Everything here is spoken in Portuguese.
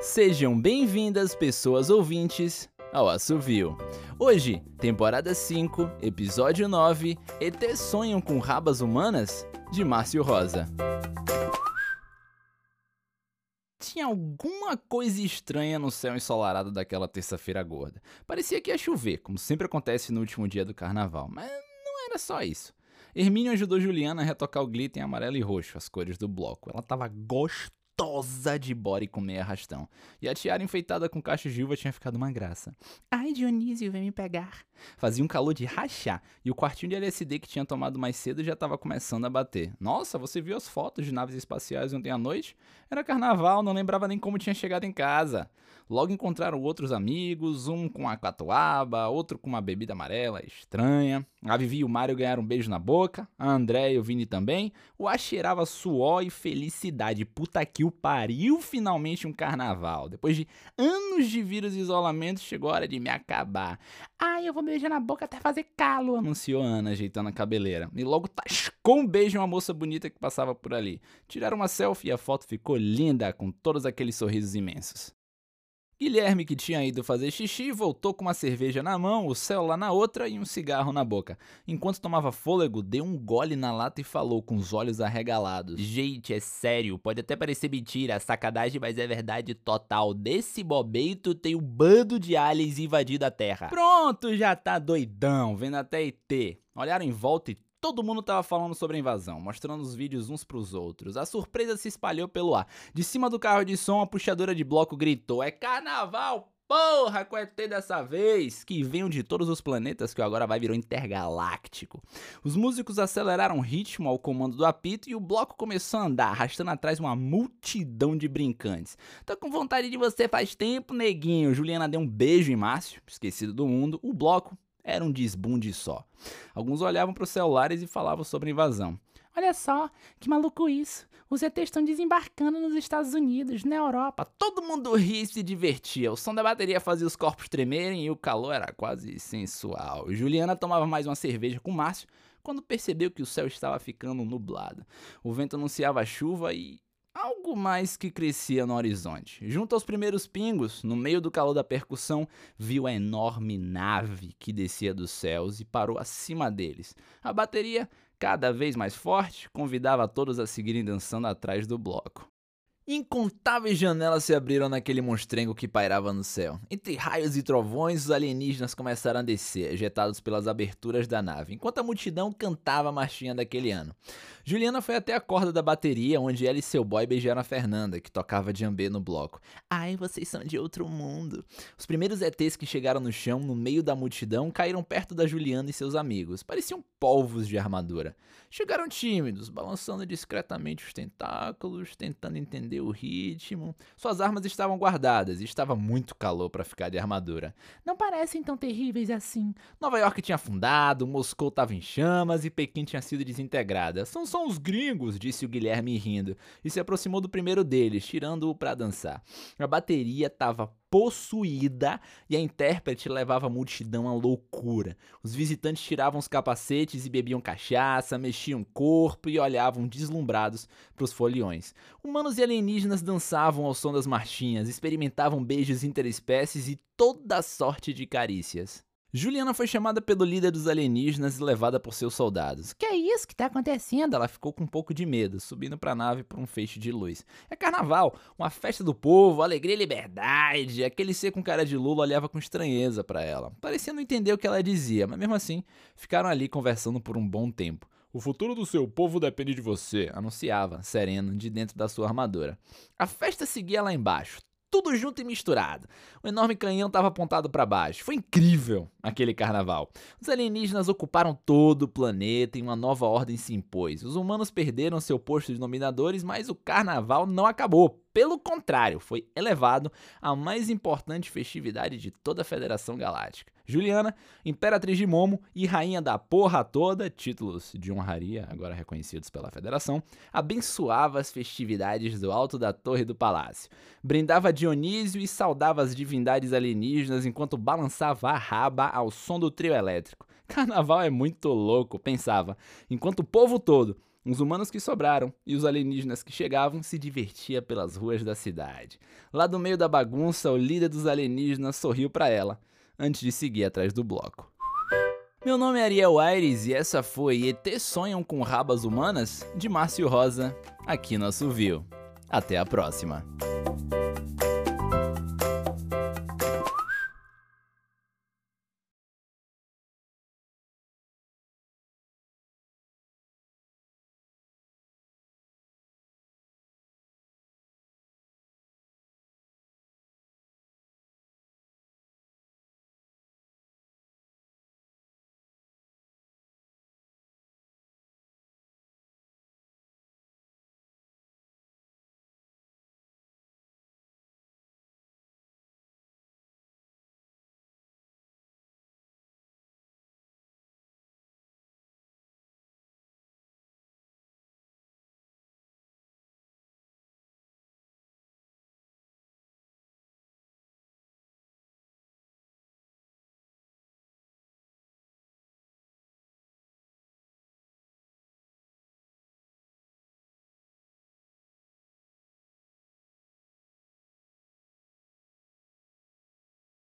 Sejam bem-vindas, pessoas ouvintes, ao Assovio. Hoje, temporada 5, episódio 9, ET sonham com rabas humanas? De Márcio Rosa. Tinha alguma coisa estranha no céu ensolarado daquela terça-feira gorda. Parecia que ia chover, como sempre acontece no último dia do carnaval, mas não era só isso. Hermínio ajudou Juliana a retocar o glitter em amarelo e roxo, as cores do bloco. Ela tava gostosa gostosa de body com meia arrastão. E a tiara enfeitada com cacho de uva tinha ficado uma graça. Ai, Dionísio, vem me pegar. Fazia um calor de rachar, e o quartinho de LSD que tinha tomado mais cedo já estava começando a bater. Nossa, você viu as fotos de naves espaciais ontem à noite? Era carnaval, não lembrava nem como tinha chegado em casa. Logo encontraram outros amigos, um com a catuaba, outro com uma bebida amarela estranha. A Vivi e o Mário ganharam um beijo na boca, a André e o Vini também. O A cheirava suor e felicidade. Puta que o pariu, finalmente um carnaval. Depois de anos de vírus e isolamento, chegou a hora de me acabar. Ai, eu vou beijar na boca até fazer calo, anunciou Ana, ajeitando a cabeleira. E logo tascou um beijo em uma moça bonita que passava por ali. Tiraram uma selfie e a foto ficou linda, com todos aqueles sorrisos imensos. Guilherme, que tinha ido fazer xixi, voltou com uma cerveja na mão, o celular na outra e um cigarro na boca. Enquanto tomava fôlego, deu um gole na lata e falou com os olhos arregalados: Gente, é sério, pode até parecer mentira, sacanagem, mas é verdade total. Desse bobeito tem um bando de aliens invadindo a Terra. Pronto, já tá doidão, vendo até ET. Olharam em volta e Todo mundo estava falando sobre a invasão, mostrando os vídeos uns para os outros. A surpresa se espalhou pelo ar. De cima do carro de som, a puxadora de bloco gritou: É carnaval, porra, com ET dessa vez! Que venham de todos os planetas, que agora vai virar intergaláctico. Os músicos aceleraram o ritmo ao comando do apito e o bloco começou a andar, arrastando atrás uma multidão de brincantes. Tô com vontade de você faz tempo, neguinho. Juliana deu um beijo em Márcio, esquecido do mundo. O bloco era um desbunde só. Alguns olhavam para os celulares e falavam sobre invasão. Olha só, que maluco isso. Os ETs estão desembarcando nos Estados Unidos, na Europa. Todo mundo ria e se divertia. O som da bateria fazia os corpos tremerem e o calor era quase sensual. Juliana tomava mais uma cerveja com Márcio quando percebeu que o céu estava ficando nublado. O vento anunciava chuva e algo mais que crescia no horizonte. Junto aos primeiros pingos, no meio do calor da percussão, viu a enorme nave que descia dos céus e parou acima deles. A bateria, cada vez mais forte, convidava todos a seguirem dançando atrás do bloco. Incontáveis janelas se abriram naquele monstrengo que pairava no céu. Entre raios e trovões, os alienígenas começaram a descer, ejetados pelas aberturas da nave, enquanto a multidão cantava a marchinha daquele ano. Juliana foi até a corda da bateria, onde ela e seu boy beijaram a Fernanda, que tocava djambê no bloco. Ai, vocês são de outro mundo. Os primeiros ETs que chegaram no chão, no meio da multidão, caíram perto da Juliana e seus amigos. Pareciam polvos de armadura. Chegaram tímidos, balançando discretamente os tentáculos, tentando entender o ritmo. Suas armas estavam guardadas e estava muito calor para ficar de armadura. Não parecem tão terríveis assim. Nova York tinha afundado, Moscou estava em chamas e Pequim tinha sido desintegrada. São só uns gringos, disse o Guilherme rindo, e se aproximou do primeiro deles, tirando-o para dançar. A bateria estava possuída e a intérprete levava a multidão à loucura. Os visitantes tiravam os capacetes e bebiam cachaça, mexiam o corpo e olhavam deslumbrados para os foliões. Humanos e alienígenas dançavam ao som das marchinhas, experimentavam beijos interespécies e toda sorte de carícias. Juliana foi chamada pelo líder dos alienígenas e levada por seus soldados. Que é isso que tá acontecendo? Ela ficou com um pouco de medo, subindo para a nave por um feixe de luz. É carnaval, uma festa do povo, alegria e liberdade. Aquele ser com cara de Lula olhava com estranheza para ela. Parecia não entender o que ela dizia, mas mesmo assim, ficaram ali conversando por um bom tempo. O futuro do seu povo depende de você, anunciava, sereno, de dentro da sua armadura. A festa seguia lá embaixo, tudo junto e misturado. O enorme canhão estava apontado para baixo. Foi incrível aquele carnaval. Os alienígenas ocuparam todo o planeta e uma nova ordem se impôs. Os humanos perderam seu posto de dominadores, mas o carnaval não acabou. Pelo contrário, foi elevado à mais importante festividade de toda a Federação Galáctica. Juliana, imperatriz de Momo e rainha da porra toda, títulos de honraria agora reconhecidos pela Federação, abençoava as festividades do alto da torre do palácio. Brindava Dionísio e saudava as divindades alienígenas enquanto balançava a raba ao som do trio elétrico. Carnaval é muito louco, pensava, enquanto o povo todo Os humanos que sobraram e os alienígenas que chegavam se divertia pelas ruas da cidade. Lá do meio da bagunça, o líder dos alienígenas sorriu para ela, antes de seguir atrás do bloco. Meu nome é Ariel Aires e essa foi ET Sonham com Rabas Humanas, de Márcio Rosa, aqui no Assovio. Até a próxima!